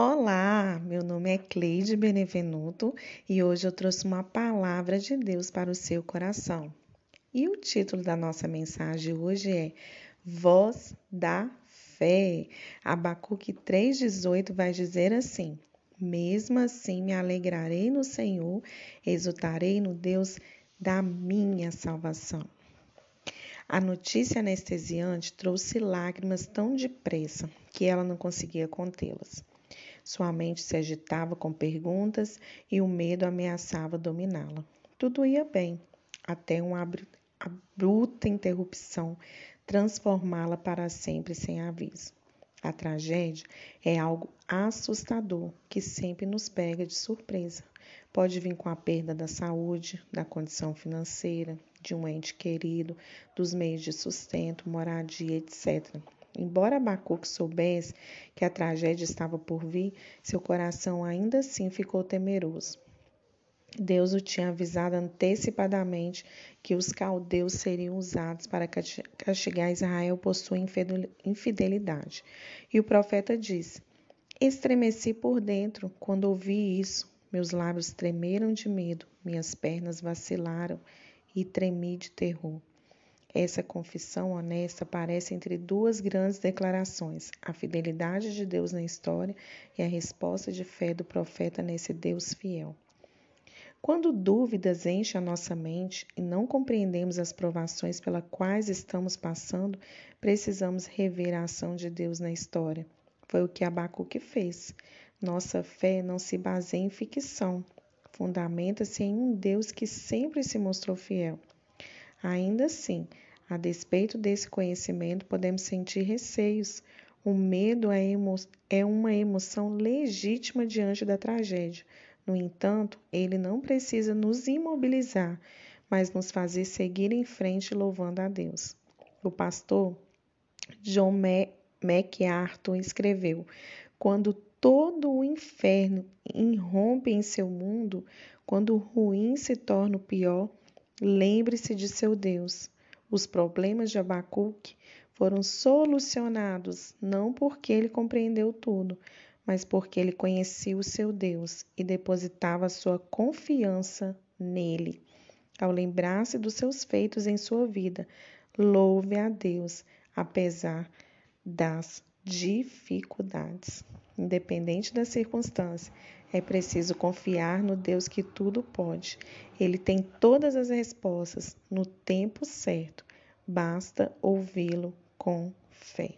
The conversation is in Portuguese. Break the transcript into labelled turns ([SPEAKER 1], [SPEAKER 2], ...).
[SPEAKER 1] Olá, meu nome é Cleide Benevenuto e hoje eu trouxe uma palavra de Deus para o seu coração. E o título da nossa mensagem hoje é Voz da Fé. Abacuque 3,18 vai dizer assim: Mesmo assim me alegrarei no Senhor, exultarei no Deus da minha salvação. A notícia anestesiante trouxe lágrimas tão depressa que ela não conseguia contê-las. Sua mente se agitava com perguntas e o medo ameaçava dominá-la. Tudo ia bem, até uma abrupta interrupção transformá-la para sempre sem aviso. A tragédia é algo assustador que sempre nos pega de surpresa. Pode vir com a perda da saúde, da condição financeira, de um ente querido, dos meios de sustento, moradia, etc. Embora Abacuque soubesse que a tragédia estava por vir, seu coração ainda assim ficou temeroso. Deus o tinha avisado antecipadamente que os caldeus seriam usados para castigar Israel por sua infidelidade. E o profeta disse: Estremeci por dentro quando ouvi isso. Meus lábios tremeram de medo, minhas pernas vacilaram e tremi de terror. Essa confissão honesta aparece entre duas grandes declarações: a fidelidade de Deus na história e a resposta de fé do profeta nesse Deus fiel. Quando dúvidas enchem a nossa mente e não compreendemos as provações pelas quais estamos passando, precisamos rever a ação de Deus na história. Foi o que Abacuque fez. Nossa fé não se baseia em ficção, fundamenta-se em um Deus que sempre se mostrou fiel. Ainda assim, a despeito desse conhecimento, podemos sentir receios. O medo é, é uma emoção legítima diante da tragédia. No entanto, ele não precisa nos imobilizar, mas nos fazer seguir em frente louvando a Deus. O pastor John MacArthur escreveu: Quando todo o inferno irrompe em seu mundo, quando o ruim se torna o pior, Lembre-se de seu Deus. Os problemas de Abacuque foram solucionados não porque ele compreendeu tudo, mas porque ele conhecia o seu Deus e depositava sua confiança nele. Ao lembrar-se dos seus feitos em sua vida, louve a Deus, apesar das dificuldades. Independente da circunstância, é preciso confiar no Deus que tudo pode. Ele tem todas as respostas no tempo certo. Basta ouvi-lo com fé.